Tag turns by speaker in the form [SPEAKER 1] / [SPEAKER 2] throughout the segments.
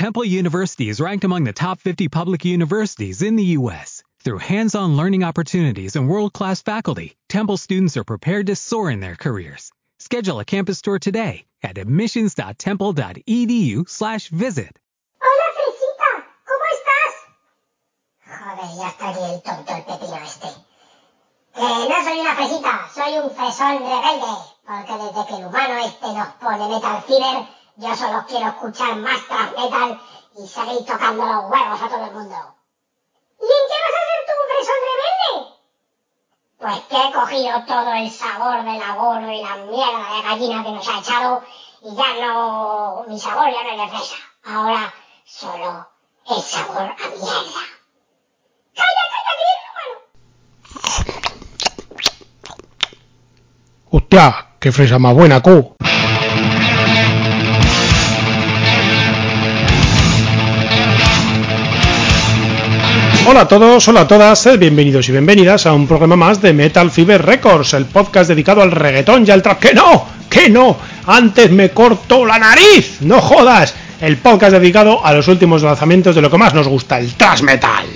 [SPEAKER 1] Temple University is ranked among the top 50 public universities in the U.S. Through hands-on learning opportunities and world-class faculty, Temple students are prepared to soar in their careers. Schedule a campus tour today at admissions.temple.edu/visit.
[SPEAKER 2] Hola, Fresita, ¿cómo estás? Joder, ya está aquí el tonto, el pepino este. Que no soy una fresita, soy un fresón rebelde. Porque desde que el humano este nos pone Metal Fever, yo solo quiero escuchar más thrash metal y seguir tocando los huevos a todo el mundo. ¿Y en qué vas a ser tú fresón rebelde? Pues que he cogido todo el sabor del abono y la mierda de gallina que nos ha echado y ya no, mi sabor ya no es de fresa. Ahora solo es sabor a mierda. ¡Calla, calla, que viene el humano!
[SPEAKER 3] Hostia, qué fresa más buena, co. Hola a todos, hola a todas, sed bienvenidos y bienvenidas a un programa más de Metal Fever Records, el podcast dedicado al reggaetón y al trap. ¡Que no! ¡Que no! Antes me cortó la nariz, no jodas. El podcast dedicado a los últimos lanzamientos de lo que más nos gusta, el thrash metal.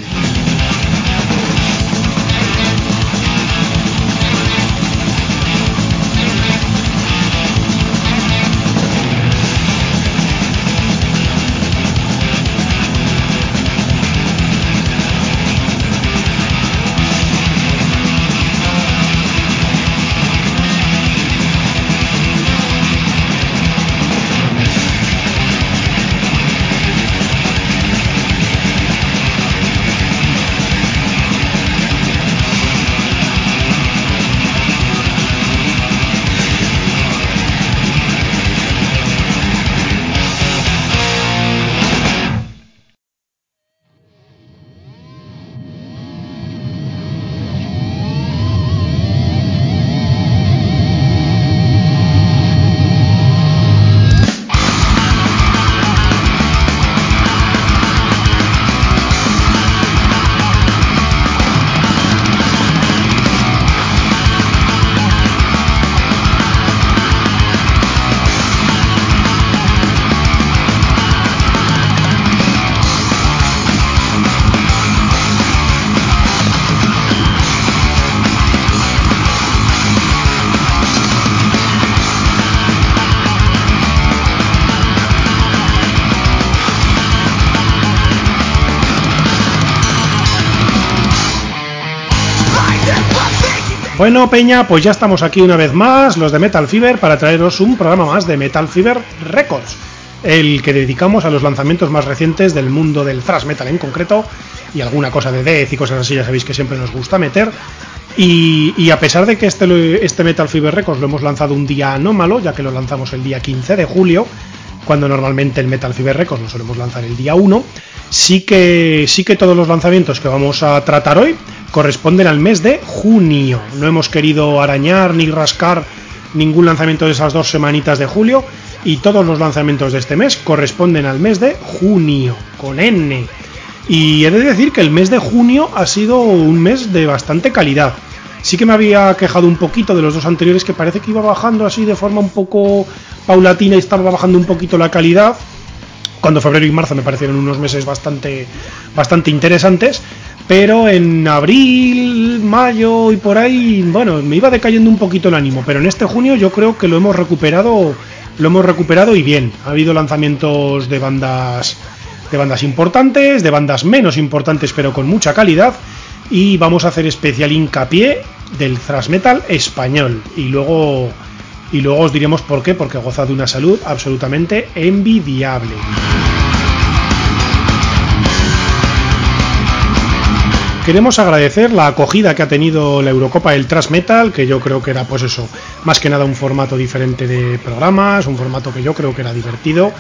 [SPEAKER 3] Bueno, Peña, pues ya estamos aquí una vez más, los de Metal Fever, para traeros un programa más de Metal Fever Records, el que dedicamos a los lanzamientos más recientes del mundo del thrash metal en concreto, y alguna cosa de death y cosas así, ya sabéis que siempre nos gusta meter. Y, a pesar de que este, este Metal Fever Records lo hemos lanzado un día anómalo, ya que lo lanzamos el día 15 de julio, cuando normalmente el Metal Fever Records lo solemos lanzar el día 1, sí que, sí que todos los lanzamientos que vamos a tratar hoy corresponden al mes de junio. No hemos querido arañar ni rascar ningún lanzamiento de esas dos semanitas de julio y todos los lanzamientos de este mes corresponden al mes de junio, con N. Y he de decir que el mes de junio ha sido un mes de bastante calidad. Sí que me había quejado un poquito de los dos anteriores que parece que iba bajando así de forma un poco paulatina y estaba bajando un poquito la calidad cuando febrero y marzo me parecieron unos meses bastante, bastante interesantes, pero en abril, mayo y por ahí, bueno, me iba decayendo un poquito el ánimo, pero en este junio yo creo que lo hemos recuperado, lo hemos recuperado y bien. Ha habido lanzamientos de bandas, de bandas importantes, de bandas menos importantes, pero con mucha calidad, y vamos a hacer especial hincapié del thrash metal español y luego y luego os diremos por qué, porque goza de una salud absolutamente envidiable. Queremos agradecer la acogida que ha tenido la Eurocopa del Trash Metal, que yo creo que era pues eso, más que nada un formato diferente de programas, un formato que yo creo que era divertido,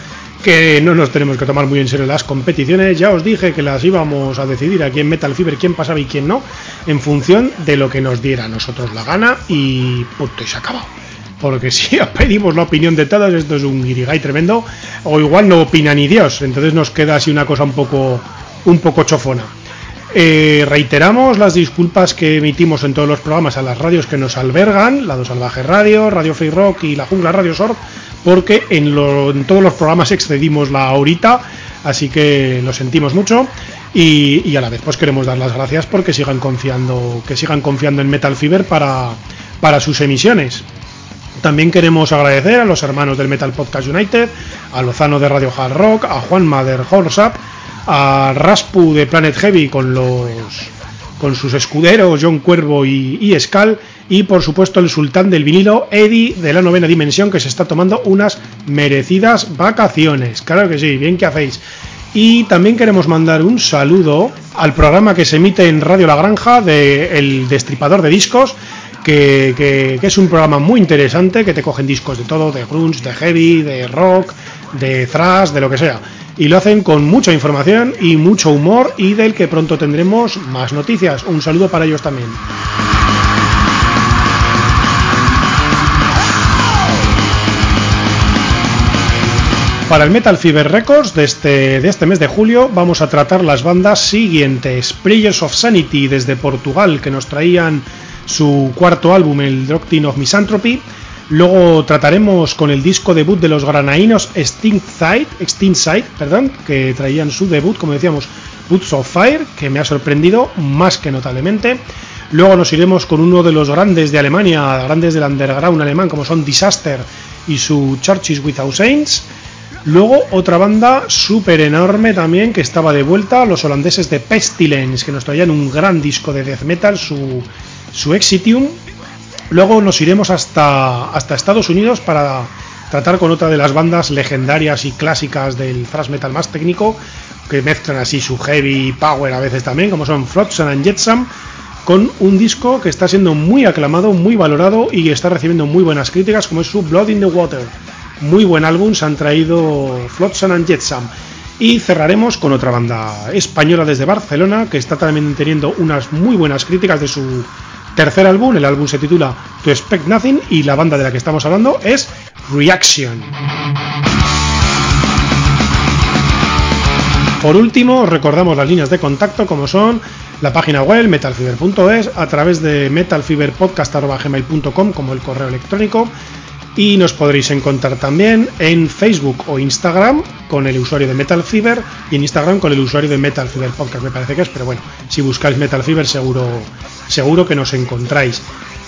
[SPEAKER 3] que no nos tenemos que tomar muy en serio las competiciones, ya os dije que las íbamos a decidir aquí en Metal Fever quién pasaba y quién no, en función de lo que nos diera a nosotros la gana y punto y se acabó. Porque si os pedimos la opinión de todos, esto es un guirigay tremendo, o igual no opina ni Dios, entonces nos queda así una cosa un poco, un poco chofona. Eh, reiteramos las disculpas que emitimos en todos los programas a las radios que nos albergan, la Dos Salvaje Radio, Radio Free Rock y la Jungla Radio Sort, porque en, todos los programas excedimos la horita, así que lo sentimos mucho. Y, a la vez pues queremos dar las gracias porque sigan confiando, que sigan confiando en Metal Fever para sus emisiones. También queremos agradecer a los hermanos del Metal Podcast United, a Lozano de Radio Hard Rock, a Juan Mader Horsap, a Raspu de Planet Heavy con los con sus escuderos John Cuervo y, y Scal y por supuesto el sultán del vinilo Eddie de la novena dimensión que se está tomando unas merecidas vacaciones. Claro que sí, bien que hacéis. Y también queremos mandar un saludo al programa que se emite en Radio La Granja de El Destripador de Discos, que, es un programa muy interesante, que te cogen discos de todo, de grunge, de heavy, de rock, de thrash, de lo que sea. Y lo hacen con mucha información y mucho humor y del que pronto tendremos más noticias. Un saludo para ellos también. Para el Metal Fever Records de este, de este mes de julio vamos a tratar las bandas siguientes. Prayers of Sanity desde Portugal que nos traían su cuarto álbum, el Doctrine of Misanthropy. Luego trataremos con el disco debut de los granaínos Extinct Side, Extinct Side perdón, que traían su debut, como decíamos, Boots of Fire, que me ha sorprendido más que notablemente. Luego nos iremos con uno de los grandes de Alemania, grandes del underground alemán, como son Disaster y su Churches Without Saints. Luego otra banda súper enorme también que estaba de vuelta, los holandeses de Pestilence, que nos traían un gran disco de death metal, su, su Exitium. Luego nos iremos hasta, hasta Estados Unidos para tratar con otra de las bandas legendarias y clásicas del thrash metal más técnico, que mezclan así su heavy power a veces también, como son Flotsam and Jetsam, con un disco que está siendo muy aclamado, muy valorado y está recibiendo muy buenas críticas, como es su Blood in the Water muy buen álbum, se han traído Flotsam and Jetsam. Y cerraremos con otra banda española desde Barcelona que está también teniendo unas muy buenas críticas de su tercer álbum. El álbum se titula To Expect Nothing y la banda de la que estamos hablando es Reaction. Por último, recordamos las líneas de contacto como son la página web metalfiber.es a través de metalfiberpodcast.gmail.com como el correo electrónico y nos podréis encontrar también en Facebook o Instagram con el usuario de Metal Fever y en Instagram con el usuario de Metal Fever Podcast, me parece que es, pero bueno, si buscáis Metal Fever seguro, seguro que nos encontráis.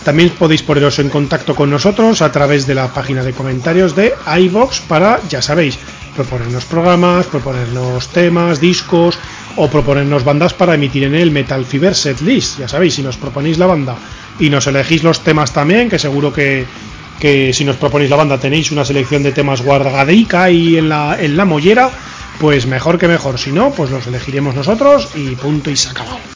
[SPEAKER 3] También podéis poneros en contacto con nosotros a través de la página de comentarios de iVox para, ya sabéis, proponernos programas, proponernos temas, discos o proponernos bandas para emitir en el Metal Fever Setlist. Ya sabéis, si nos proponéis la banda y nos elegís los temas también, que seguro que, que si nos proponéis la banda tenéis una selección de temas guardadica y en la, en la mollera, pues mejor que mejor. Si no, pues los elegiremos nosotros y punto y se acabó.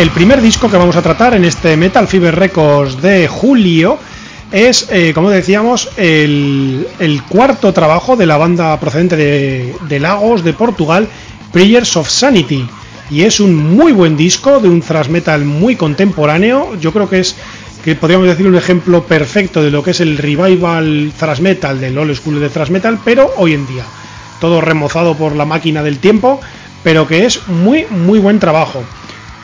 [SPEAKER 3] El primer disco que vamos a tratar en este Metal Fever Records de julio es, eh, como decíamos, el, cuarto trabajo de la banda procedente de, Lagos, de Portugal, Prayers of Sanity. Y es un muy buen disco de un thrash metal muy contemporáneo. Yo creo que es, que podríamos decir, un ejemplo perfecto de lo que es el revival thrash metal, del old school de thrash metal, pero hoy en día. Todo remozado por la máquina del tiempo, pero que es muy, muy buen trabajo.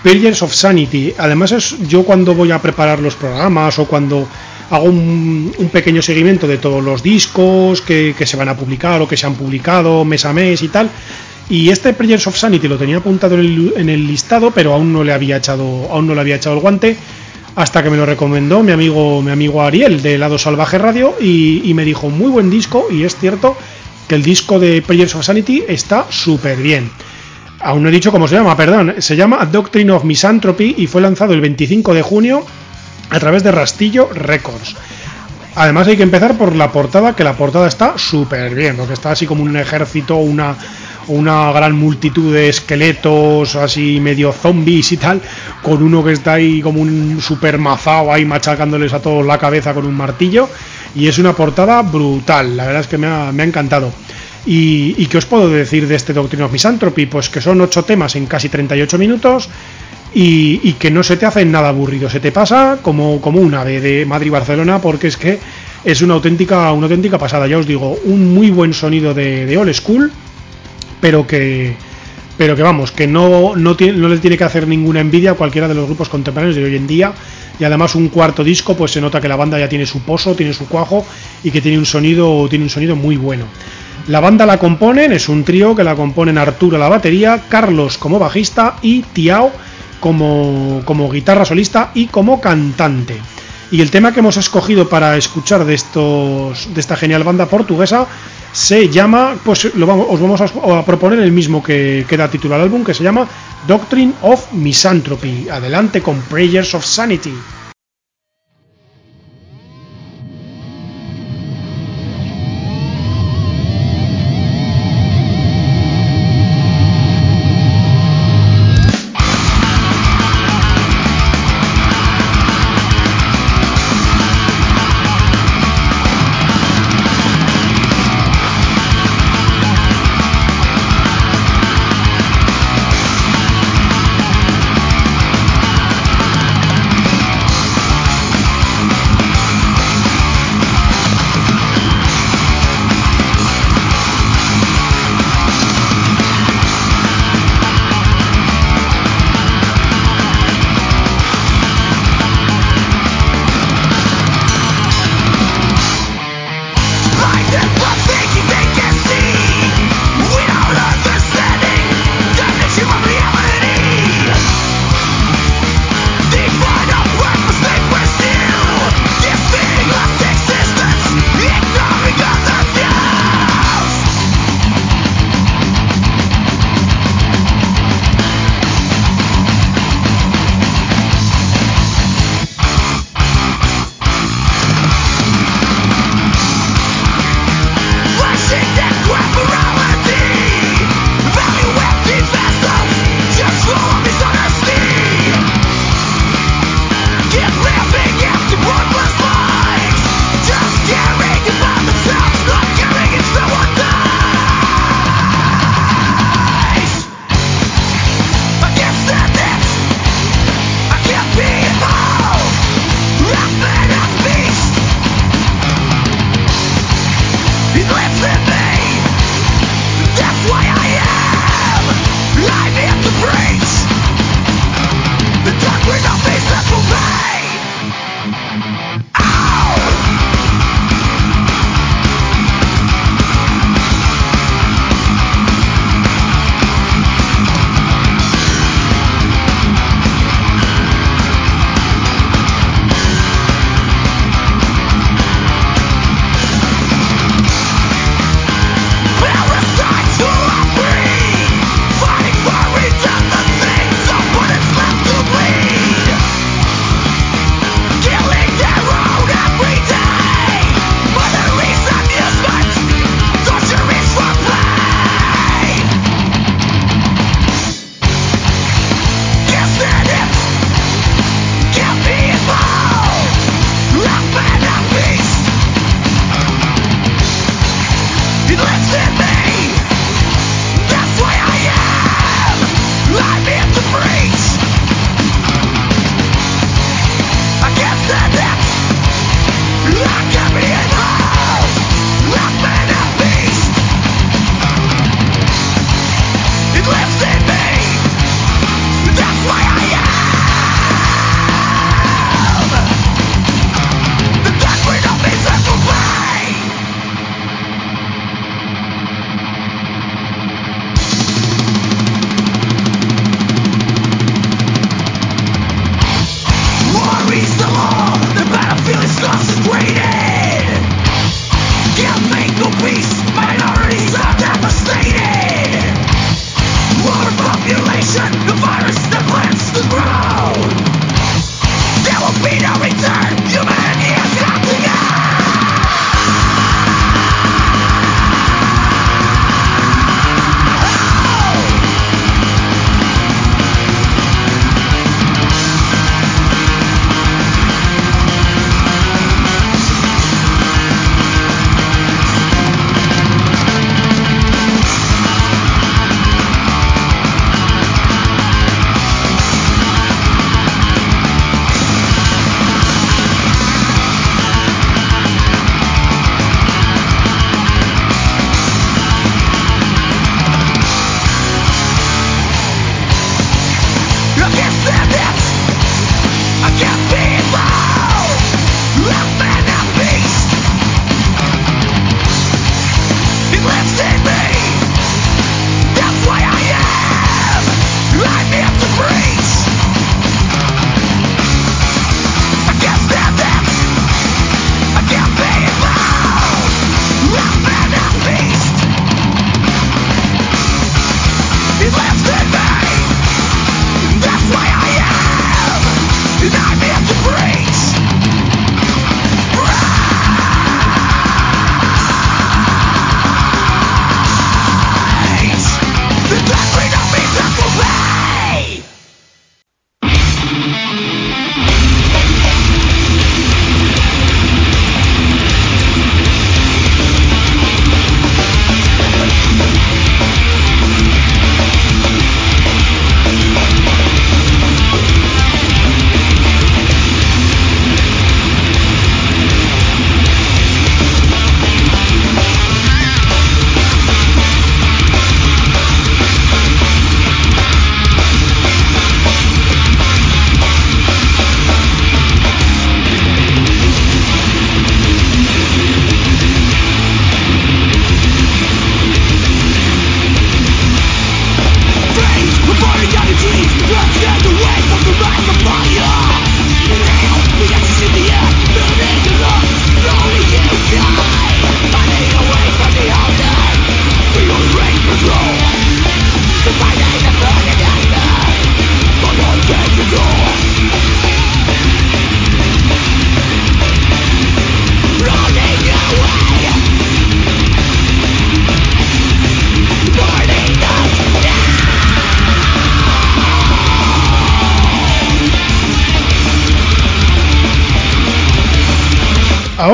[SPEAKER 3] Pillars of Sanity. Además, es yo cuando voy a preparar los programas o cuando hago un, pequeño seguimiento de todos los discos que, se van a publicar o que se han publicado mes a mes y tal. Y este Players of Sanity lo tenía apuntado en el, listado, pero aún no le había echado, aún no le había echado el guante hasta que me lo recomendó mi amigo, mi amigo Ariel de Lado Salvaje Radio y, y me dijo muy buen disco y es cierto que el disco de Players of Sanity está súper bien. Aún no he dicho cómo se llama, perdón. Se llama Doctrine of Misanthropy y fue lanzado el 25 de junio a través de Rastillo Records. Además hay que empezar por la portada, que la portada está súper bien, porque está así como un ejército, una, una gran multitud de esqueletos, así medio zombies y tal, con uno que está ahí como un super mazao ahí machacándoles a todos la cabeza con un martillo. Y es una portada brutal, la verdad es que me ha, me ha encantado. ¿Y, ¿Y, qué os puedo decir de este Doctrine of Misanthropy? Pues que son ocho temas en casi 38 minutos y, que no se te hacen nada aburrido, se te pasa como, como un ave de Madrid-Barcelona porque es que es una auténtica, una auténtica pasada, ya os digo, un muy buen sonido de, de old school, pero que, pero que vamos, que no, no, tiene, no le tiene que hacer ninguna envidia a cualquiera de los grupos contemporáneos de hoy en día. Y además un cuarto disco, pues se nota que la banda ya tiene su pozo, tiene su cuajo y que tiene un sonido, tiene un sonido muy bueno. La banda la componen, es un trío que la componen Arturo a la batería, Carlos como bajista y Tiao como, como guitarra solista y como cantante. Y el tema que hemos escogido para escuchar de estos de esta genial banda portuguesa se llama, pues lo vamos, os vamos a, a, proponer el mismo que, que da título al álbum, que se llama Doctrine of Misanthropy. Adelante con Prayers of Sanity.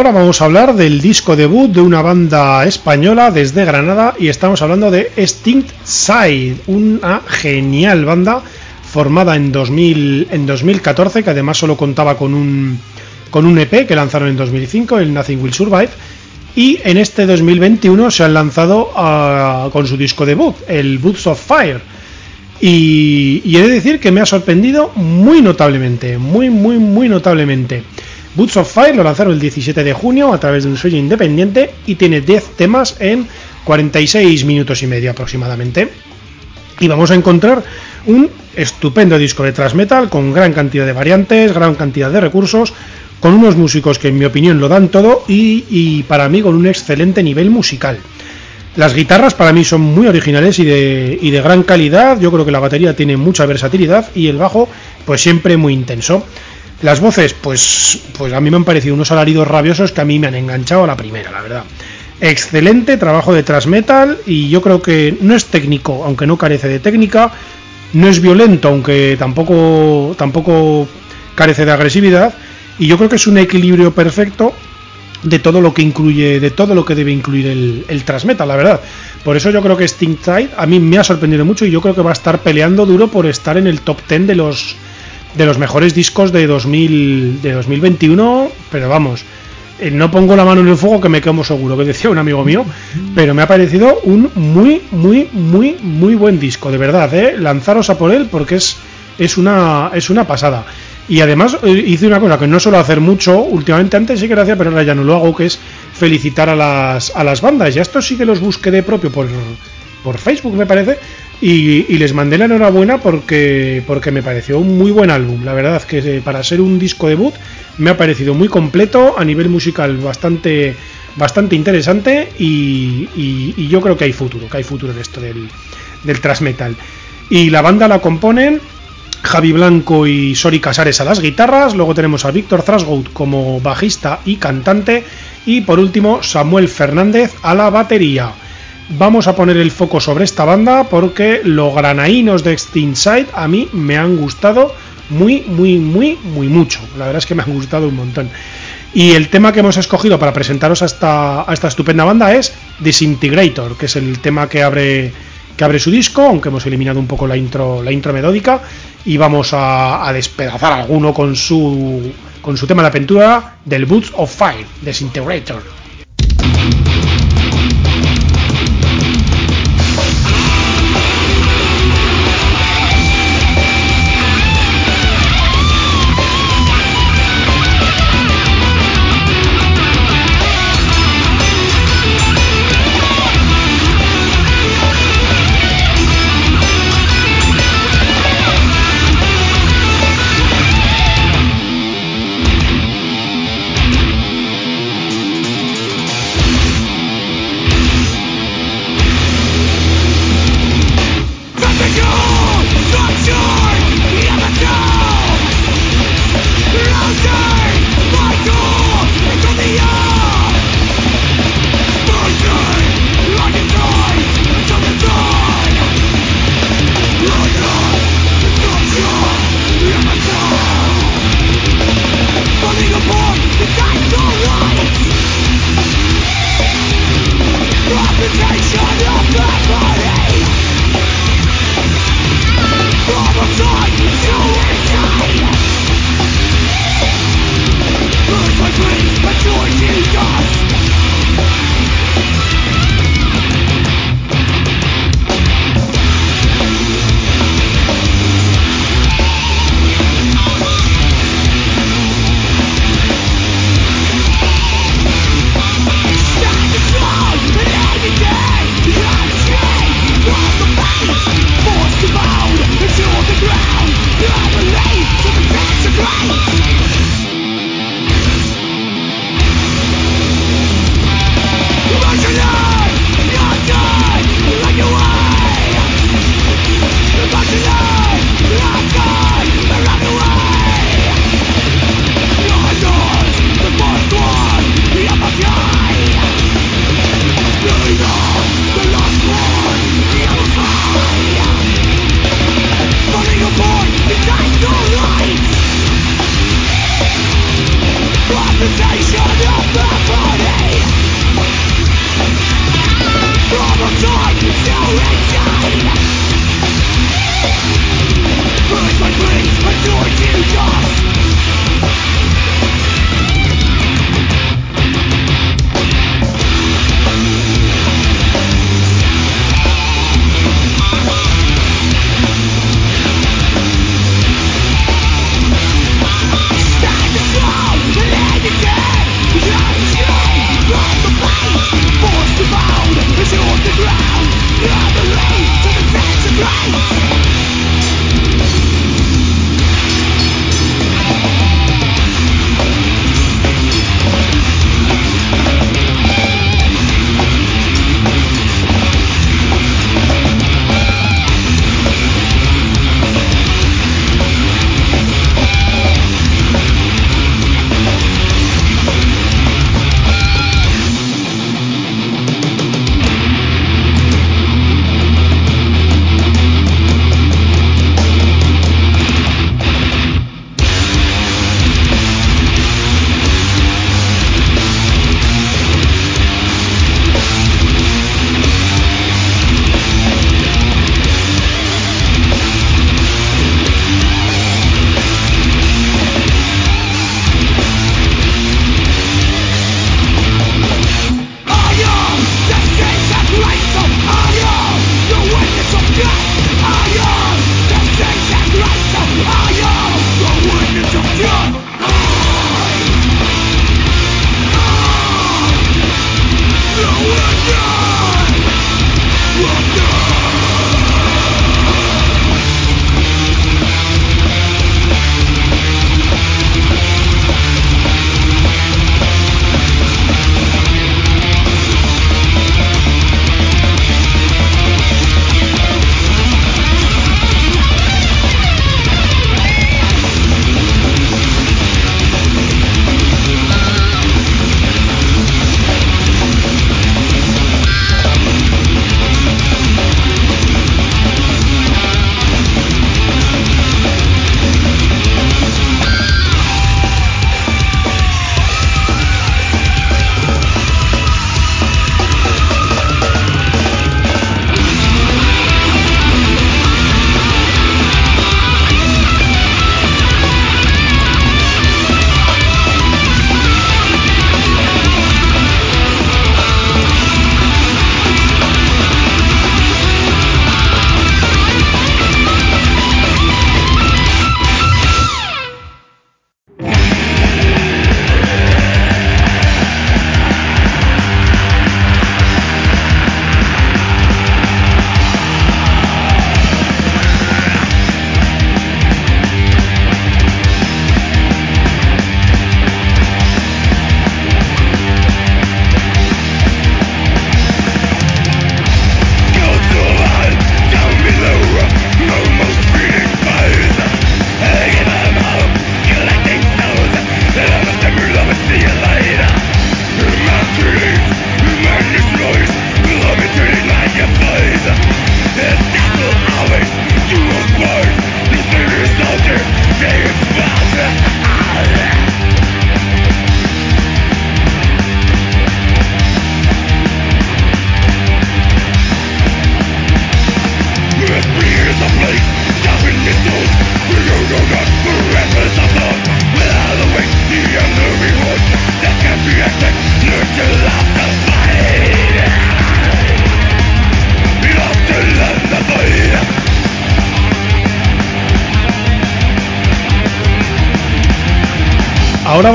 [SPEAKER 3] Ahora vamos a hablar del disco debut de una banda española desde Granada y estamos hablando de Extinct Side, una genial banda formada en, 2000, en 2014 que además solo contaba con un, con un EP que lanzaron en 2005, el Nothing Will Survive, y en este 2021 se han lanzado ah, con su disco debut, el Boots of Fire. Y, y he de decir que me ha sorprendido muy notablemente, muy, muy, muy notablemente. Boots of Fire lo lanzaron el 17 de junio a través de un sello independiente y tiene 10 temas en 46 minutos y medio aproximadamente. Y vamos a encontrar un estupendo disco de thrash metal con gran cantidad de variantes, gran cantidad de recursos, con unos músicos que en mi opinión lo dan todo y, para mí con un excelente nivel musical. Las guitarras para mí son muy originales y de, y de gran calidad, yo creo que la batería tiene mucha versatilidad y el bajo pues siempre muy intenso. Las voces, pues, pues a mí me han parecido unos alaridos rabiosos que a mí me han enganchado a la primera, la verdad. Excelente trabajo de metal y yo creo que no es técnico, aunque no carece de técnica, no es violento, aunque tampoco, tampoco carece de agresividad, y yo creo que es un equilibrio perfecto de todo lo que incluye, de todo lo que debe incluir el, el metal, la verdad. Por eso yo creo que Sting Tide a mí me ha sorprendido mucho y yo creo que va a estar peleando duro por estar en el top 10 de los de los mejores discos de, 2000, de 2021, pero vamos, eh, no pongo la mano en el fuego que me quemo seguro, que decía un amigo mío, pero me ha parecido un muy, muy, muy, muy buen disco, de verdad, ¿eh? lanzaros a por él porque es, es, una, es una pasada. Y además eh, hice una cosa que no suelo hacer mucho, últimamente antes sí que lo hacía, pero ahora ya no lo hago, que es felicitar a las, a las bandas. Ya estos sí que los busqué de propio por, por Facebook, me parece, y, les mandé la enhorabuena porque, porque me pareció un muy buen álbum. La verdad que eh, para ser un disco debut me ha parecido muy completo, a nivel musical bastante, bastante interesante y, yo creo que hay futuro, que hay futuro en esto del, del thrash metal. Y la banda la componen Javi Blanco y Sori Casares a las guitarras, luego tenemos a Víctor Thrasgout como bajista y cantante y por último Samuel Fernández a la batería vamos a poner el foco sobre esta banda porque los granaínos de Side a mí me han gustado muy, muy, muy, muy mucho. La verdad es que me han gustado un montón. Y el tema que hemos escogido para presentaros a esta, a esta estupenda banda es Disintegrator, que es el tema que abre, que abre su disco, aunque hemos eliminado un poco la intro, la intro melódica, y vamos a, a despedazar alguno con su, con su tema de aventura del Boots of Fire, Disintegrator.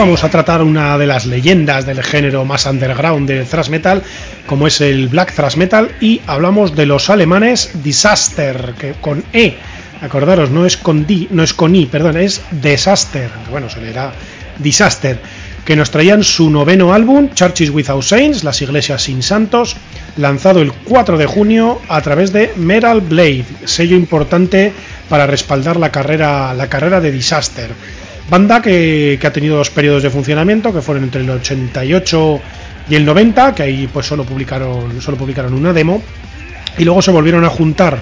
[SPEAKER 3] Vamos a tratar una de las leyendas del género más underground del thrash metal, como es el black thrash metal, y hablamos de los alemanes Disaster, que con E, acordaros, no es con D, no es con I, perdón, es Disaster, bueno, se leerá Disaster, que nos traían su noveno álbum, Churches Without Saints, las iglesias sin santos, lanzado el 4 de junio a través de Metal Blade, sello importante para respaldar la carrera, la carrera de Disaster. Banda que, ha tenido dos periodos de funcionamiento, que fueron entre el 88 y el 90, que ahí pues solo publicaron, solo publicaron una demo, y luego se volvieron a juntar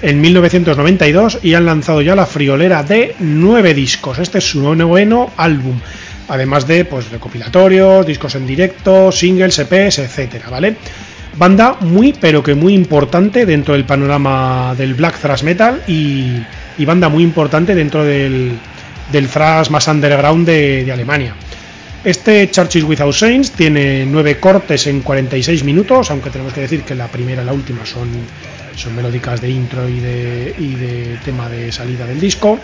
[SPEAKER 3] en 1992 y han lanzado ya la friolera de nueve discos. Este es su noveno álbum, además de pues recopilatorios, discos en directo, singles, EPs, etcétera, ¿vale? Banda muy pero que muy importante dentro del panorama del black thrash metal y banda muy importante dentro del, del thrash más underground de, Alemania. Este Churches Without Saints tiene nueve cortes en 46 minutos, aunque tenemos que decir que la primera y la última son, son melódicas de intro y de, y de tema de salida del disco.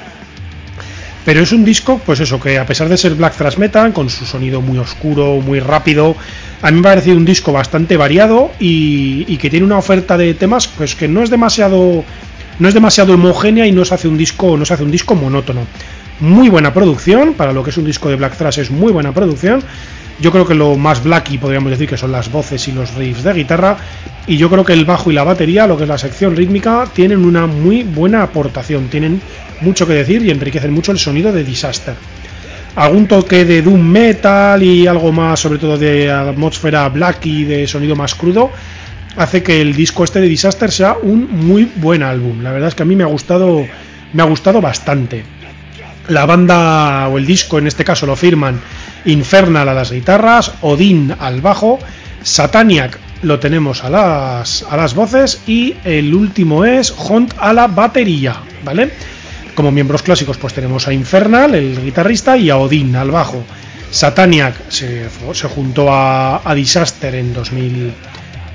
[SPEAKER 3] Pero es un disco, pues eso, que a pesar de ser black thrash metal, con su sonido muy oscuro, muy rápido, a mí me ha parecido un disco bastante variado y, y, que tiene una oferta de temas, pues que no es demasiado, no es demasiado homogénea y no hace un disco, no se hace un disco monótono muy buena producción, para lo que es un disco de Black Thrash es muy buena producción. Yo creo que lo más blacky podríamos decir que son las voces y los riffs de guitarra. Y yo creo que el bajo y la batería, lo que es la sección rítmica, tienen una muy buena aportación. Tienen mucho que decir y enriquecen mucho el sonido de Disaster. Algún toque de Doom Metal y algo más, sobre todo de atmósfera black y de sonido más crudo, hace que el disco este de Disaster sea un muy buen álbum. La verdad es que a mí me ha gustado, me ha gustado bastante. La banda o el disco en este caso lo firman Infernal a las guitarras, Odin al bajo, Sataniac lo tenemos a las, a las voces y el último es Hunt a la batería, ¿vale? Como miembros clásicos pues tenemos a Infernal, el guitarrista, y a Odin al bajo. Sataniac se, juntó a, Disaster en, 2000,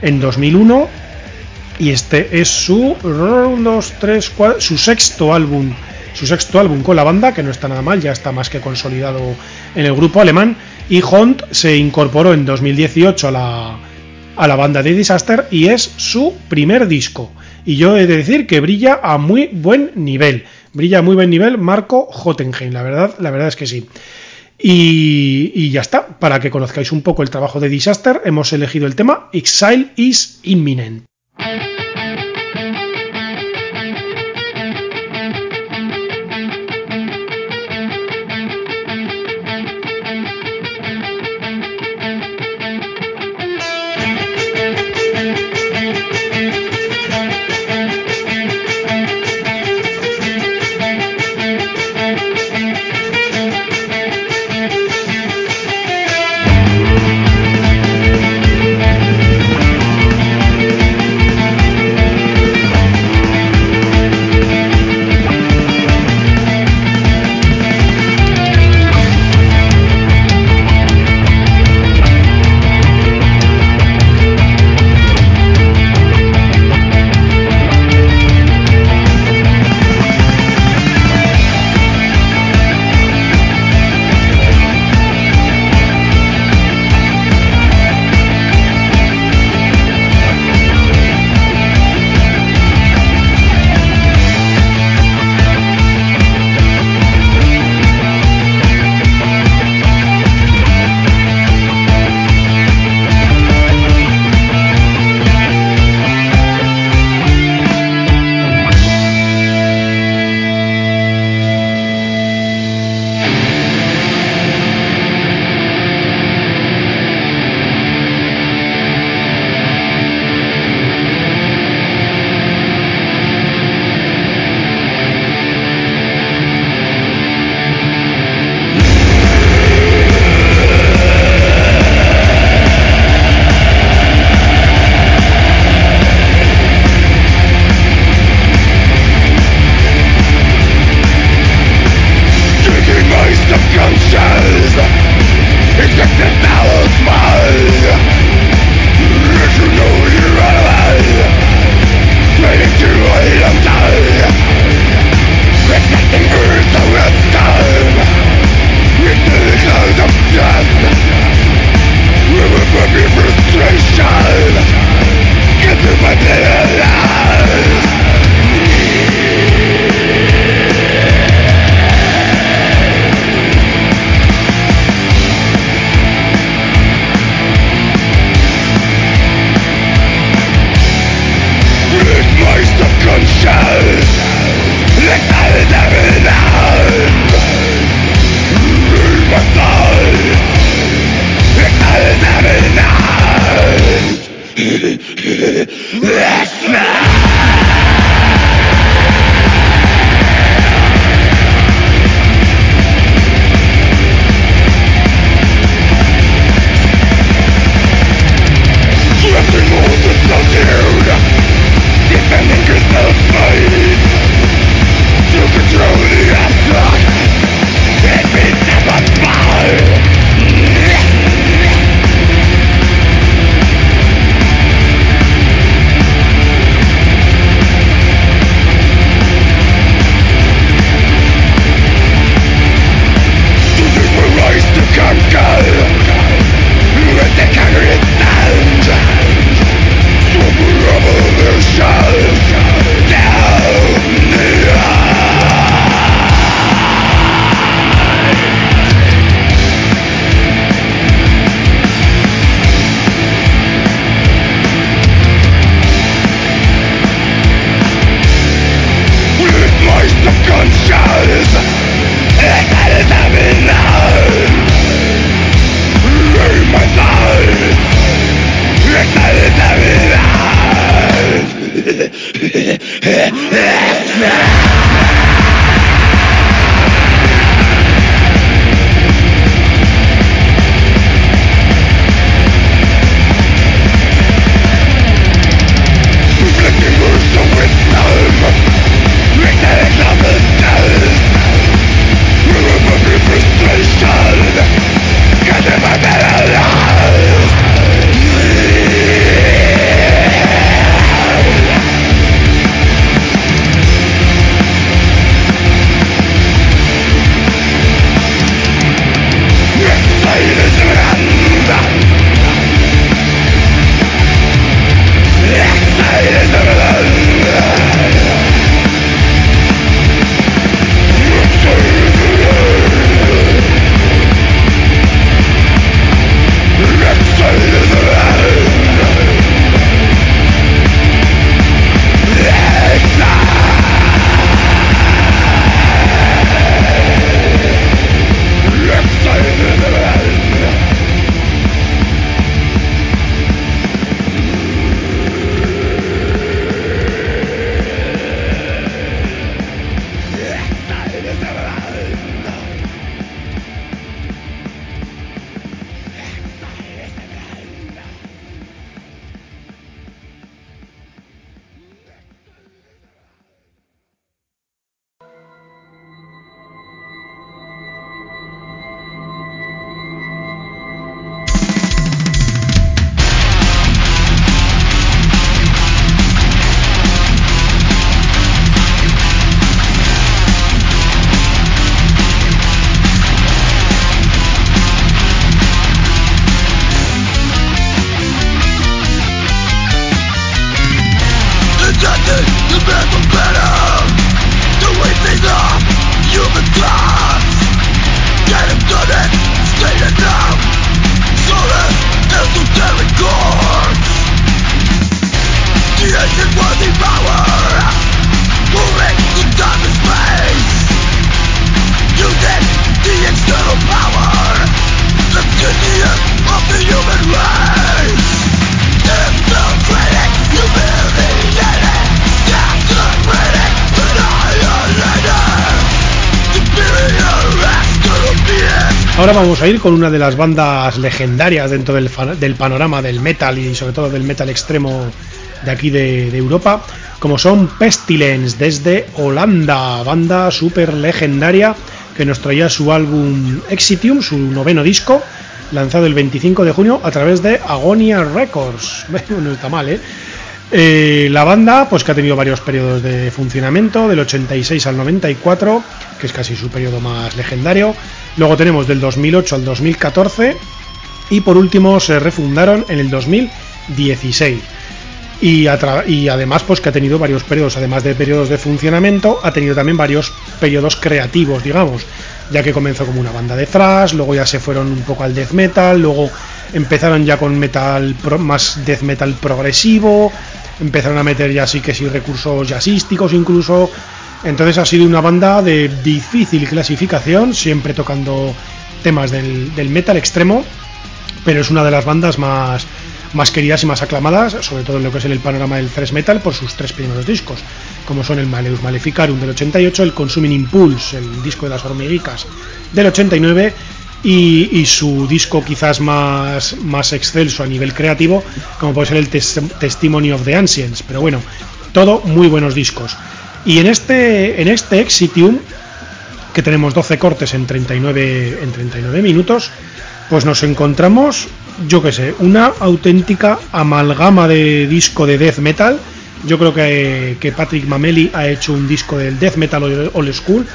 [SPEAKER 3] en 2001 y este es su, su sexto álbum su sexto álbum con la banda, que no está nada mal, ya está más que consolidado en el grupo alemán. Y Hunt se incorporó en 2018 a la, a la banda de Disaster y es su primer disco. Y yo he de decir que brilla a muy buen nivel. Brilla a muy buen nivel Marco Hottenheim, la verdad, la verdad es que sí. Y, y, ya está, para que conozcáis un poco el trabajo de Disaster, hemos elegido el tema Exile is Imminent. Ahora vamos a ir con una de las bandas legendarias dentro del, del panorama del metal y sobre todo del metal extremo de aquí de, de Europa, como son Pestilence desde Holanda, banda súper legendaria que nos traía su álbum Exitium, su noveno disco, lanzado el 25 de junio a través de Agonia Records. no está mal, ¿eh? ¿Eh? la banda, pues que ha tenido varios periodos de funcionamiento, del 86 al 94, que es casi su periodo más legendario. Luego tenemos del 2008 al 2014 y por último se refundaron en el 2016. Y, además pues que ha tenido varios periodos, además de periodos de funcionamiento, ha tenido también varios periodos creativos, digamos, ya que comenzó como una banda de thrash, luego ya se fueron un poco al death metal, luego empezaron ya con metal más death metal progresivo, empezaron a meter ya sí que sí recursos jazzísticos incluso, entonces ha sido una banda de difícil clasificación, siempre tocando temas del, metal extremo, pero es una de las bandas más, más queridas y más aclamadas, sobre todo en lo que es el panorama del thrash metal, por sus tres primeros discos, como son el Maleus Maleficarum del 88, el Consuming Impulse, el disco de las hormiguicas del 89, y, y, su disco quizás más, más excelso a nivel creativo, como puede ser el Testimony of the Ancients. Pero bueno, todo muy buenos discos. Y en este, en este Exitium, que tenemos 12 cortes en 39, en 39 minutos, pues nos encontramos, yo que sé, una auténtica amalgama de disco de death metal. Yo creo que, que Patrick Mameli ha hecho un disco del death metal old school.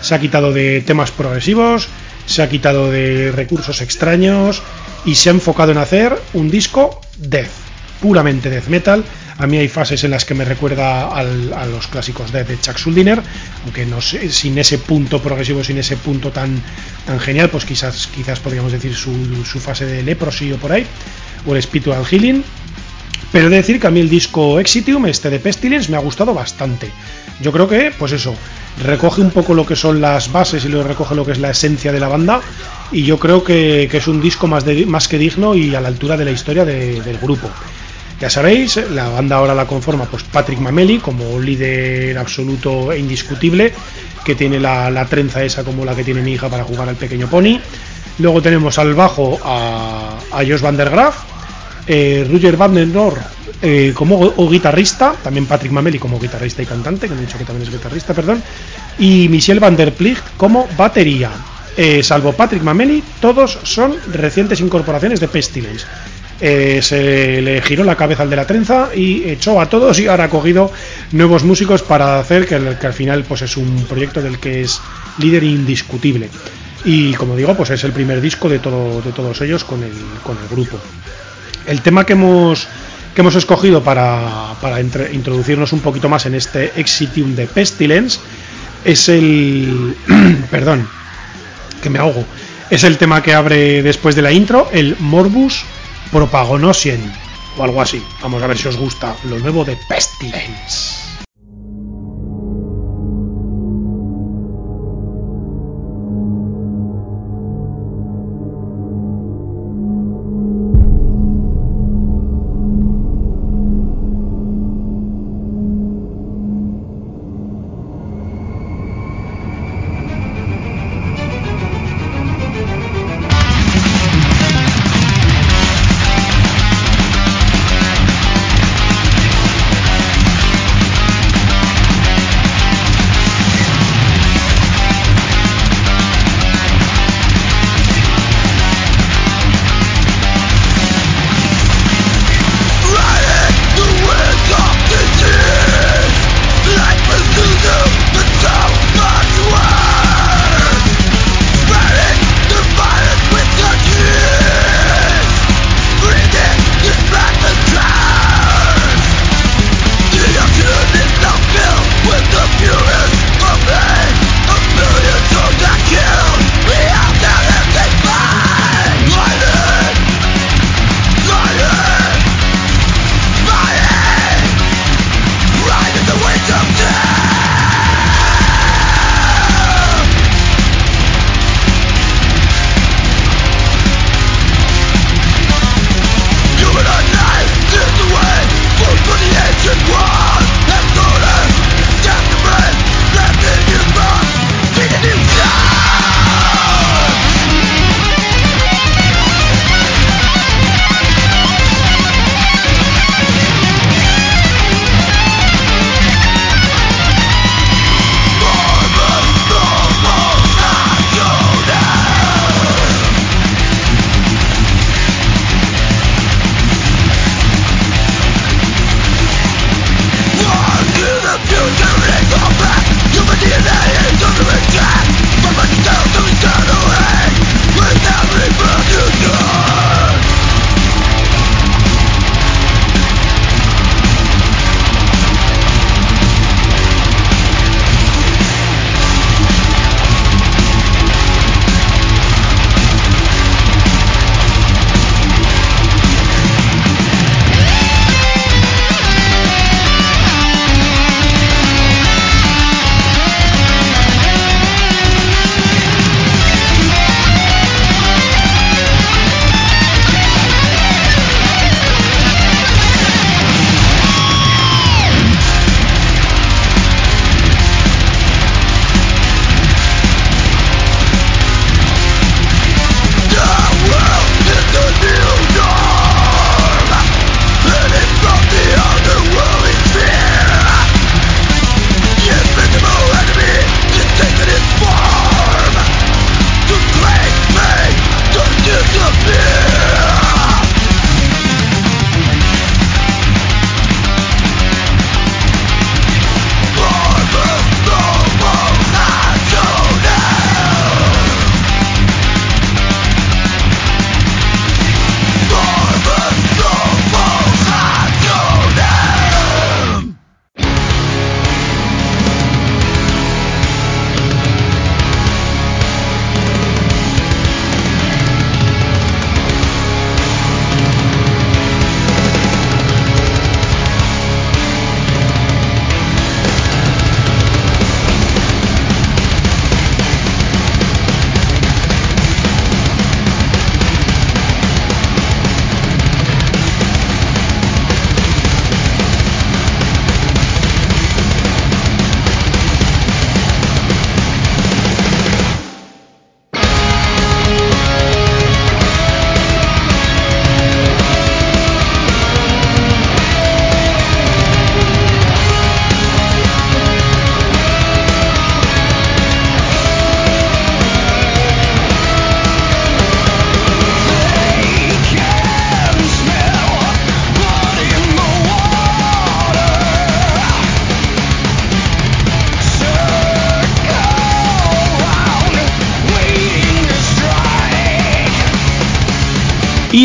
[SPEAKER 3] Se ha quitado de temas progresivos, se ha quitado de recursos extraños y se ha enfocado en hacer un disco death, puramente death metal a mí hay fases en las que me recuerda a los clásicos de, de Chuck Schuldiner, aunque no sé, sin ese punto progresivo, sin ese punto tan, tan genial, pues quizás, quizás podríamos decir su, fase de Leprosy o por ahí, o el Spiritual Healing. Pero he de decir que a mí el disco Exitium, este de Pestilence, me ha gustado bastante. Yo creo que, pues eso, recoge un poco lo que son las bases y lo recoge lo que es la esencia de la banda. Y yo creo que, es un disco más, que digno y a la altura de la historia del grupo. Ya sabéis, la banda ahora la conforma pues Patrick Mameli como líder absoluto e indiscutible, que tiene la, trenza esa como la que tiene mi hija para jugar al pequeño pony. Luego tenemos al bajo a, a Josh Van der Graaf, eh, Roger Van der Noor eh, como guitarrista, también Patrick Mameli como guitarrista y cantante, que me he dicho que también es guitarrista, perdón, y Michel Van der Plicht como batería. Eh, salvo Patrick Mameli, todos son recientes incorporaciones de Pestilence. Eh, se le giró la cabeza al de la trenza y echó a todos y ahora ha cogido nuevos músicos para hacer que, al final pues es un proyecto del que es líder indiscutible. Y como digo, pues es el primer disco de, todo, de todos ellos con el, con el grupo. El tema que hemos que hemos escogido para, introducirnos un poquito más en este Exitium de Pestilence es el. perdón, que me ahogo. Es el tema que abre después de la intro, el Morbus Propagonosien o algo así. Vamos a ver si os gusta lo nuevo de Pestilence.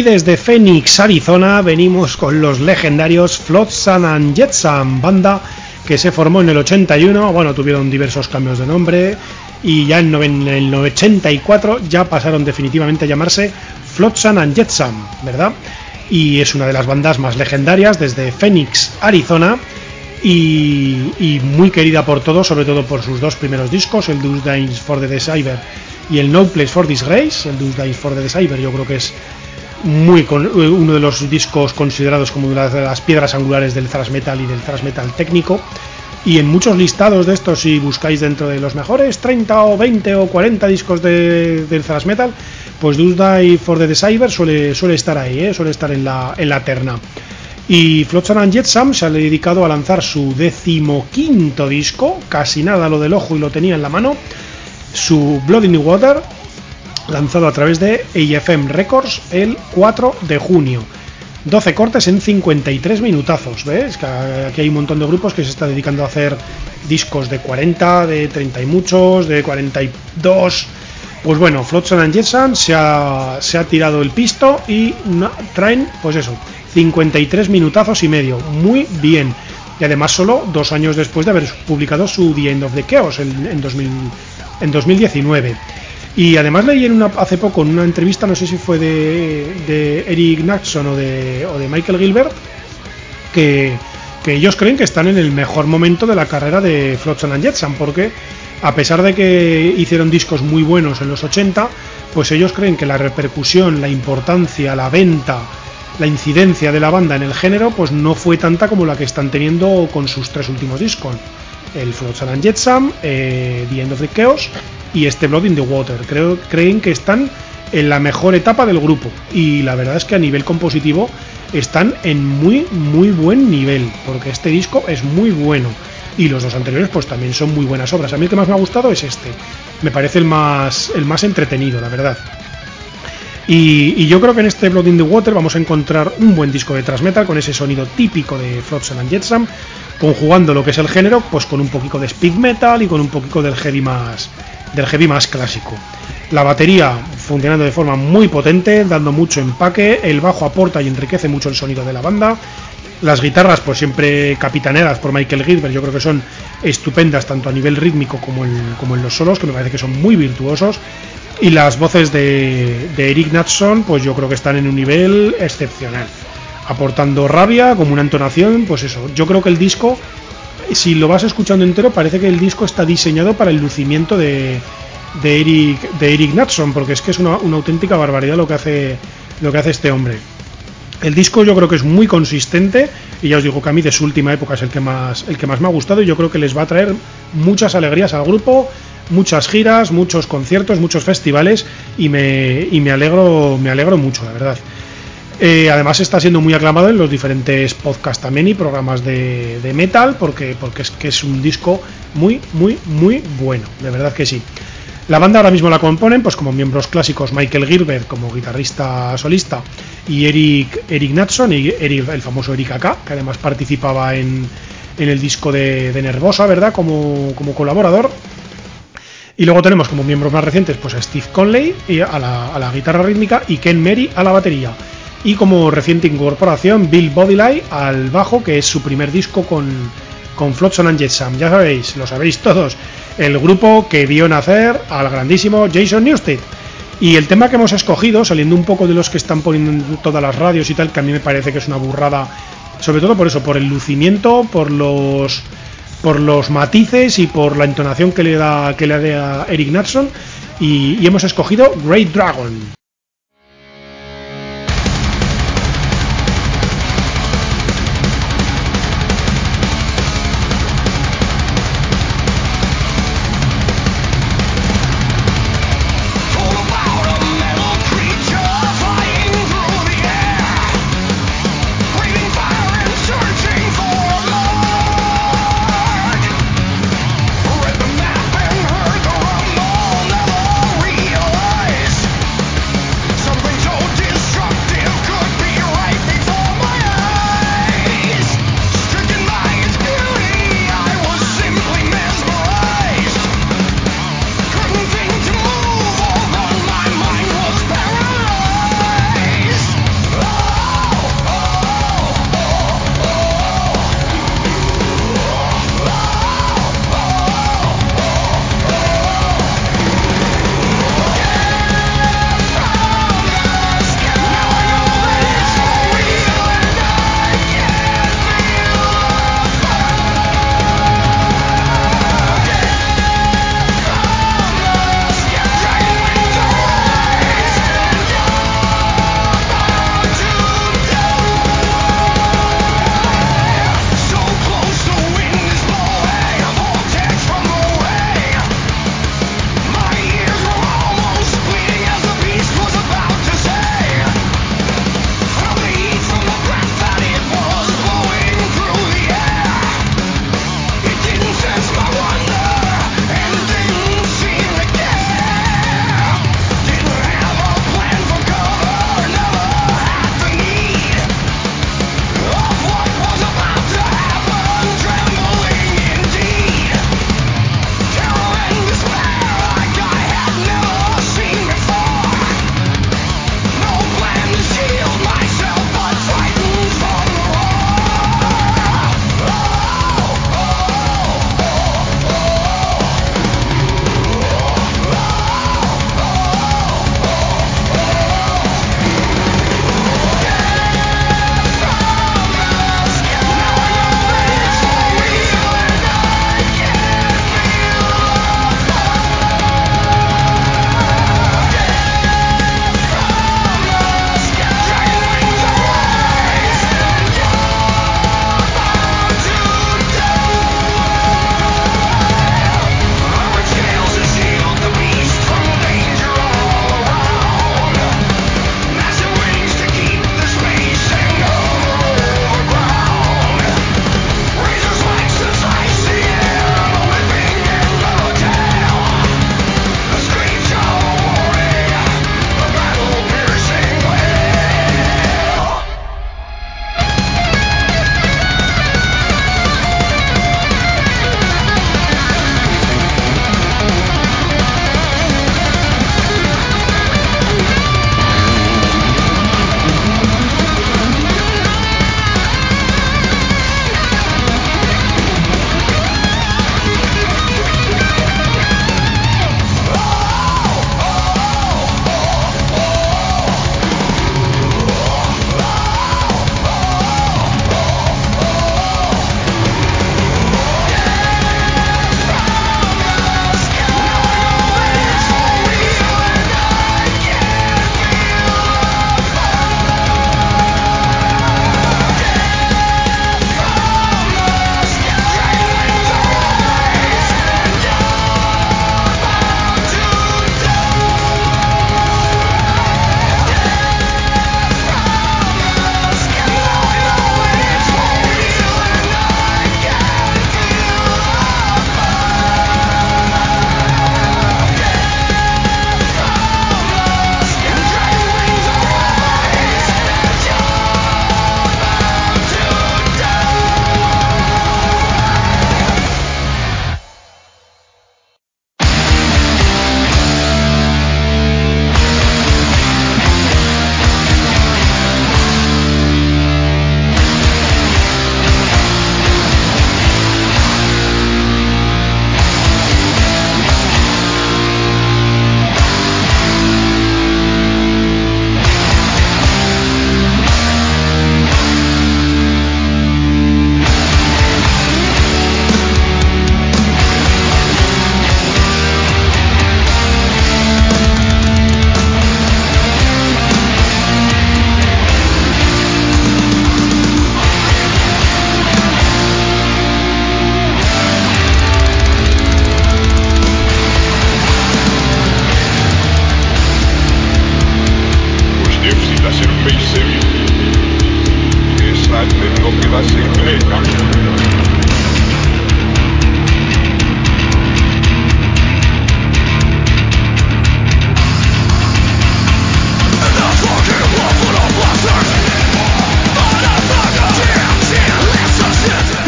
[SPEAKER 3] Desde Phoenix, Arizona, venimos con los legendarios Flotsam and Jetsam, banda que se formó en el 81, bueno, tuvieron diversos cambios de nombre y ya en el 84 ya pasaron definitivamente a llamarse Flotsam and Jetsam, ¿verdad? Y es una de las bandas más legendarias desde Phoenix, Arizona, y, muy querida por todos, sobre todo por sus dos primeros discos, el Deuce Days for the Deceiver y el No Place for Disgrace. El Deuce Days for the Deceiver yo creo que es muy uno de los discos considerados como una de las piedras angulares del thrash metal y del thrash metal técnico. Y en muchos listados de estos, si buscáis dentro de los mejores 30 o 20 o 40 discos de, del thrash metal, pues Dusty for the Deceiver suele, suele estar ahí, ¿eh? suele estar en la, en la terna. Y Flotsam and Jetsam se ha dedicado a lanzar su decimoquinto disco, casi nada lo del ojo y lo tenía en la mano, su Blood in the Water, lanzado a través de AFM Records el 4 de junio. 12 cortes en 53 minutazos, ¿ves? Que aquí hay un montón de grupos que se están dedicando a hacer discos de 40, de 30 y muchos, de 42. Pues bueno, Flotsam and Jetsam se ha, tirado el pisto y traen, pues eso, 53 minutazos y medio. Muy bien. Y además solo dos años después de haber publicado su The End of the Chaos en 2019. Y además leí en una, hace poco en una entrevista, no sé si fue de, Eric Naxon o de, o de Michael Gilbert, que, ellos creen que están en el mejor momento de la carrera de Flotsam and Jetsam, porque a pesar de que hicieron discos muy buenos en los 80, pues ellos creen que la repercusión, la importancia, la venta, la incidencia de la banda en el género, pues no fue tanta como la que están teniendo con sus tres últimos discos. El Flotsam and Jetsam, eh, The End of the Chaos y este Blood in the Water. Creo, creen que están en la mejor etapa del grupo y la verdad es que a nivel compositivo están en muy muy buen nivel porque este disco es muy bueno y los dos anteriores pues también son muy buenas obras. A mí el que más me ha gustado es este. Me parece el más el más entretenido, la verdad. Y, yo creo que en este Blood in the Water vamos a encontrar un buen disco de thrash metal con ese sonido típico de Flotsam and Jetsam, conjugando lo que es el género pues con un poquito de speed metal y con un poquito del heavy más del heavy más clásico. La batería funcionando de forma muy potente, dando mucho empaque, el bajo aporta y enriquece mucho el sonido de la banda. Las guitarras, pues siempre capitaneadas por Michael Gilbert, yo creo que son estupendas tanto a nivel rítmico como en, los solos, que me parece que son muy virtuosos. Y las voces de, de Eric Natson, pues yo creo que están en un nivel excepcional, aportando rabia como una entonación, pues eso. Yo creo que el disco si lo vas escuchando entero, parece que el disco está diseñado para el lucimiento de, Eric, de Eric Natson, porque es que es una, auténtica barbaridad lo que, hace, lo que hace este hombre. El disco yo creo que es muy consistente y ya os digo que a mí de su última época es el que más, el que más me ha gustado y yo creo que les va a traer muchas alegrías al grupo, muchas giras, muchos conciertos, muchos festivales y me, y me alegro, me alegro mucho, la verdad. Eh, además está siendo muy aclamado en los diferentes podcasts también y programas de, metal porque, porque es que es un disco muy, muy, muy bueno, de verdad que sí. La banda ahora mismo la componen pues como miembros clásicos Michael Gilbert como guitarrista solista y Eric, Eric Natson y Eric, el famoso Eric AK, que además participaba en, el disco de, Nervosa, ¿verdad? Como, como, colaborador. Y luego tenemos como miembros más recientes pues a Steve Conley a la, a la guitarra rítmica y Ken Mary a la batería y como reciente incorporación Bill Bodylai al bajo, que es su primer disco con, con Flotsam and Jetsam. Ya sabéis, lo sabéis todos, el grupo que vio nacer al grandísimo Jason Newsted. Y el tema que hemos escogido, saliendo un poco de los que están poniendo en todas las radios y tal, que a mí me parece que es una burrada, sobre todo por eso, por el lucimiento, por los por los matices y por la entonación que le da que le da Eric Natson y, y hemos escogido Great Dragon.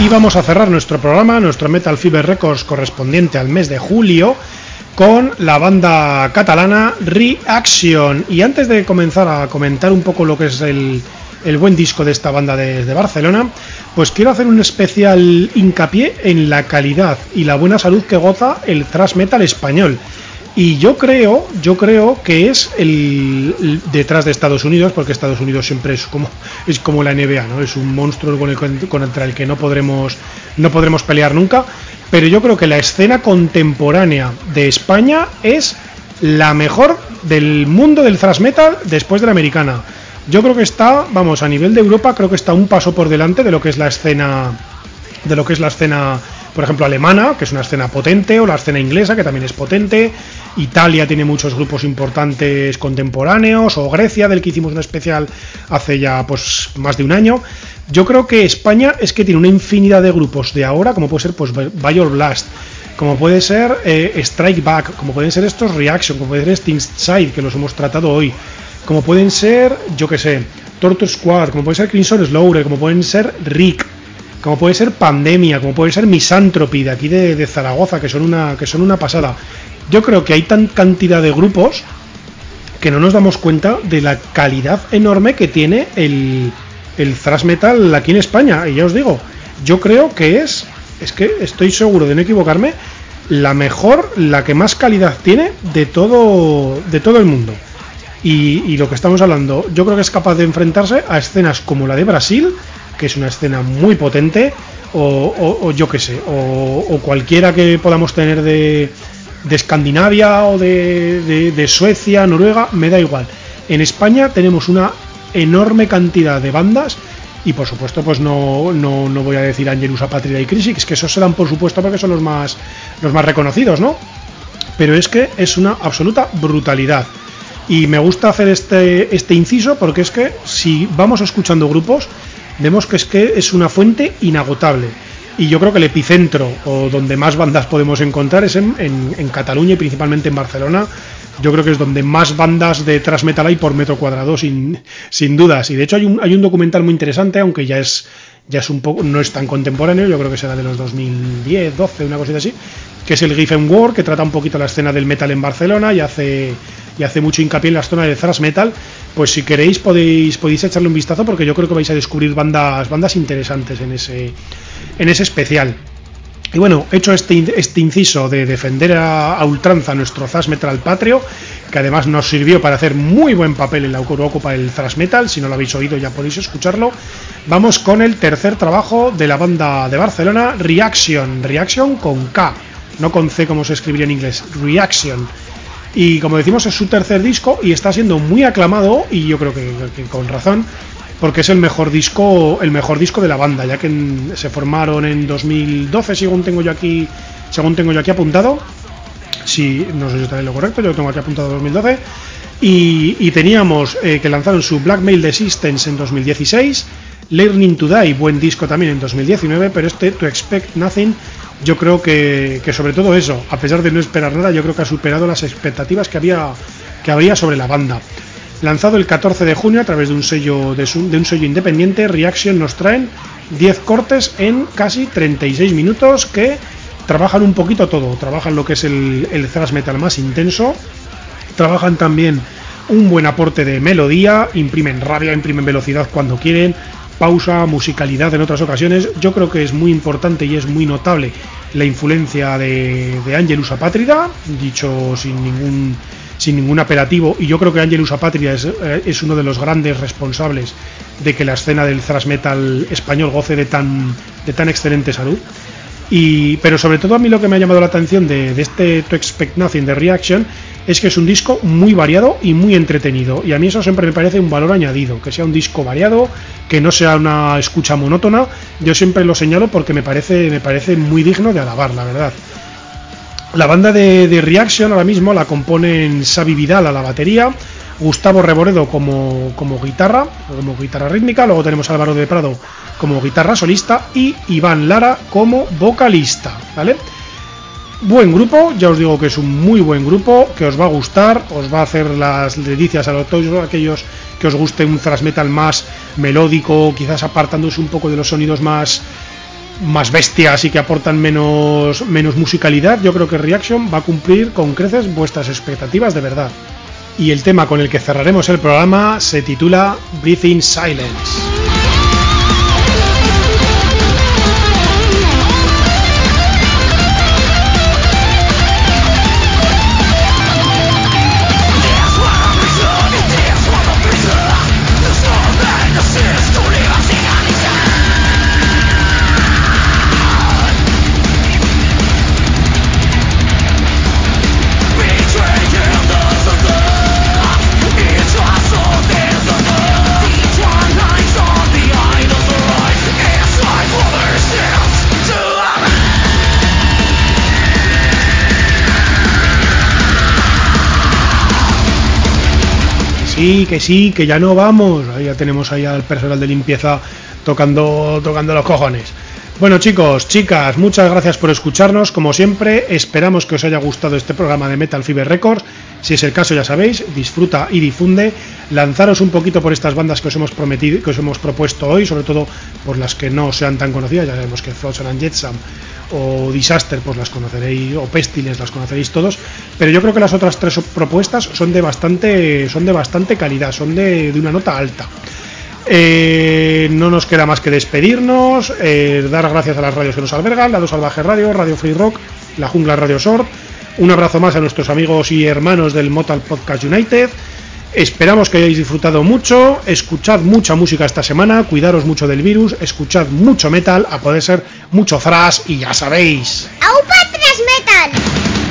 [SPEAKER 3] Y vamos a cerrar nuestro programa, nuestro Metal Fever Records correspondiente al mes de julio, con la banda catalana Reaction. Y antes de comenzar a comentar un poco lo que es el, el buen disco de esta banda de, de, Barcelona, pues quiero hacer un especial hincapié en la calidad y la buena salud que goza el thrash metal español. Y yo creo, yo creo que es el, detrás de Estados Unidos, porque Estados Unidos siempre es como es como la NBA, ¿no? Es un monstruo con el, contra el que no podremos no podremos pelear nunca. Pero yo creo que la escena contemporánea de España es la mejor del mundo del thrash metal después de la americana. Yo creo que está, vamos, a nivel de Europa, creo que está un paso por delante de lo que es la escena de lo que es la escena por ejemplo, alemana, que es una escena potente, o la escena inglesa, que también es potente. Italia tiene muchos grupos importantes contemporáneos, o Grecia, del que hicimos un especial hace ya pues más de un año. Yo creo que España es que tiene una infinidad de grupos de ahora, como puede ser pues Bayor Blast, como puede ser eh, Strike Back, como pueden ser estos Reaction, como puede ser Side, que los hemos tratado hoy, como pueden ser, yo que sé, Torture Squad, como puede ser Crimson Slaughter, como pueden ser Rick, como puede ser Pandemia, como puede ser Misanthropy de aquí de, de, Zaragoza, que son, una, que son una pasada. Yo creo que hay tan cantidad de grupos que no nos damos cuenta de la calidad enorme que tiene el, el thrash metal aquí en España. Y ya os digo, yo creo que es, es que estoy seguro de no equivocarme, la mejor, la que más calidad tiene de todo, de todo el mundo. Y, y lo que estamos hablando, yo creo que es capaz de enfrentarse a escenas como la de Brasil, que es una escena muy potente, o, yo que sé, o, cualquiera que podamos tener de, de Escandinavia o de, de, Suecia, Noruega, me da igual. En España tenemos una enorme cantidad de bandas y por supuesto pues no, no, no voy a decir Angelus Apatria y Crisix, que esos serán por supuesto porque son los más, los más reconocidos, ¿no? Pero es que es una absoluta brutalidad. Y me gusta hacer este, este inciso porque es que si vamos escuchando grupos, vemos que es que es una fuente inagotable. Y yo creo que el epicentro o donde más bandas podemos encontrar es en, en, Cataluña y principalmente en Barcelona. Yo creo que es donde más bandas de thrash metal hay por metro cuadrado, sin, sin dudas. Y de hecho hay un, hay un documental muy interesante, aunque ya es, ya es un poco, no es tan contemporáneo, yo creo que será de los 2010, 12, una cosita así, que es el Giffen War, que trata un poquito la escena del metal en Barcelona y hace, y hace mucho hincapié en la zona de thrash metal pues si queréis podéis podéis echarle un vistazo porque yo creo que vais a descubrir bandas bandas interesantes en ese en ese especial. Y bueno hecho este, este inciso de defender a, ultranza nuestro thrash metal patrio que además nos sirvió para hacer muy buen papel en la Eurocopa el thrash metal si no lo habéis oído ya podéis escucharlo vamos con el tercer trabajo de la banda de Barcelona Reaction. Reaction con K no con C como se escribiría en inglés Reaction y como decimos es su tercer disco y está siendo muy aclamado y yo creo que, con razón porque es el mejor disco el mejor disco de la banda ya que se formaron en 2012 según tengo yo aquí según tengo yo aquí apuntado. Si no sé si está en lo correcto yo lo tengo aquí apuntado 2012 y, y teníamos eh, que lanzaron su Blackmail Resistance en 2016 Learning to Die buen disco también en 2019 pero este To Expect Nothing yo creo que, sobre todo eso, a pesar de no esperar nada, yo creo que ha superado las expectativas que había que habría sobre la banda. Lanzado el 14 de junio a través de un sello de, su, un sello independiente, Reaction nos traen 10 cortes en casi 36 minutos que trabajan un poquito todo, trabajan lo que es el, el thrash metal más intenso, trabajan también un buen aporte de melodía, imprimen rabia, imprimen velocidad cuando quieren, pausa, musicalidad en otras ocasiones. Yo creo que es muy importante y es muy notable la influencia de, de Angelus Apátrida, dicho sin ningún sin ningún apelativo y yo creo que Angelus Apatria es, eh, es, uno de los grandes responsables de que la escena del thrash metal español goce de tan de tan excelente salud y pero sobre todo a mí lo que me ha llamado la atención de, de este To Expect Nothing de Reaction es que es un disco muy variado y muy entretenido. Y a mí eso siempre me parece un valor añadido que sea un disco variado que no sea una escucha monótona. Yo siempre lo señalo porque me parece me parece muy digno de alabar la verdad. La banda de, Reaction ahora mismo la componen Xavi Vidal a la batería Gustavo Reboredo como, como guitarra como guitarra rítmica luego tenemos Álvaro de Prado como guitarra solista y Iván Lara como vocalista ¿vale? Buen grupo, ya os digo que es un muy buen grupo, que os va a gustar, os va a hacer las delicias a todos aquellos que os guste un thrash metal más melódico, quizás apartándose un poco de los sonidos más más bestias y que aportan menos, menos musicalidad, yo creo que Reaction va a cumplir con creces vuestras expectativas de verdad. Y el tema con el que cerraremos el programa se titula Breathing Silence. Sí, que sí, que ya no vamos. Ahí ya tenemos ahí al personal de limpieza tocando, tocando los cojones. Bueno chicos, chicas, muchas gracias por escucharnos. Como siempre, esperamos que os haya gustado este programa de Metal Fever Records. Si es el caso, ya sabéis, disfruta y difunde. Lanzaros un poquito por estas bandas que os hemos prometido, que os hemos propuesto hoy, sobre todo por las que no sean tan conocidas. Ya sabemos que Frozen and Jetsam o Disaster, pues las conoceréis, o Pestilence las conoceréis todos. Pero yo creo que las otras tres propuestas son de bastante, son de bastante calidad, son de, una nota alta. Eh, no nos queda más que despedirnos, eh, dar gracias a las radios que nos albergan, la Salvaje Radio, Radio Free Rock, La Jungla Radio Sort. Un abrazo más a nuestros amigos y hermanos del Motal Podcast United. Esperamos que hayáis disfrutado mucho, escuchad mucha música esta semana, cuidaros mucho del virus, escuchad mucho metal, a poder ser mucho thrash y ya sabéis.
[SPEAKER 4] ¡Aupa Metal!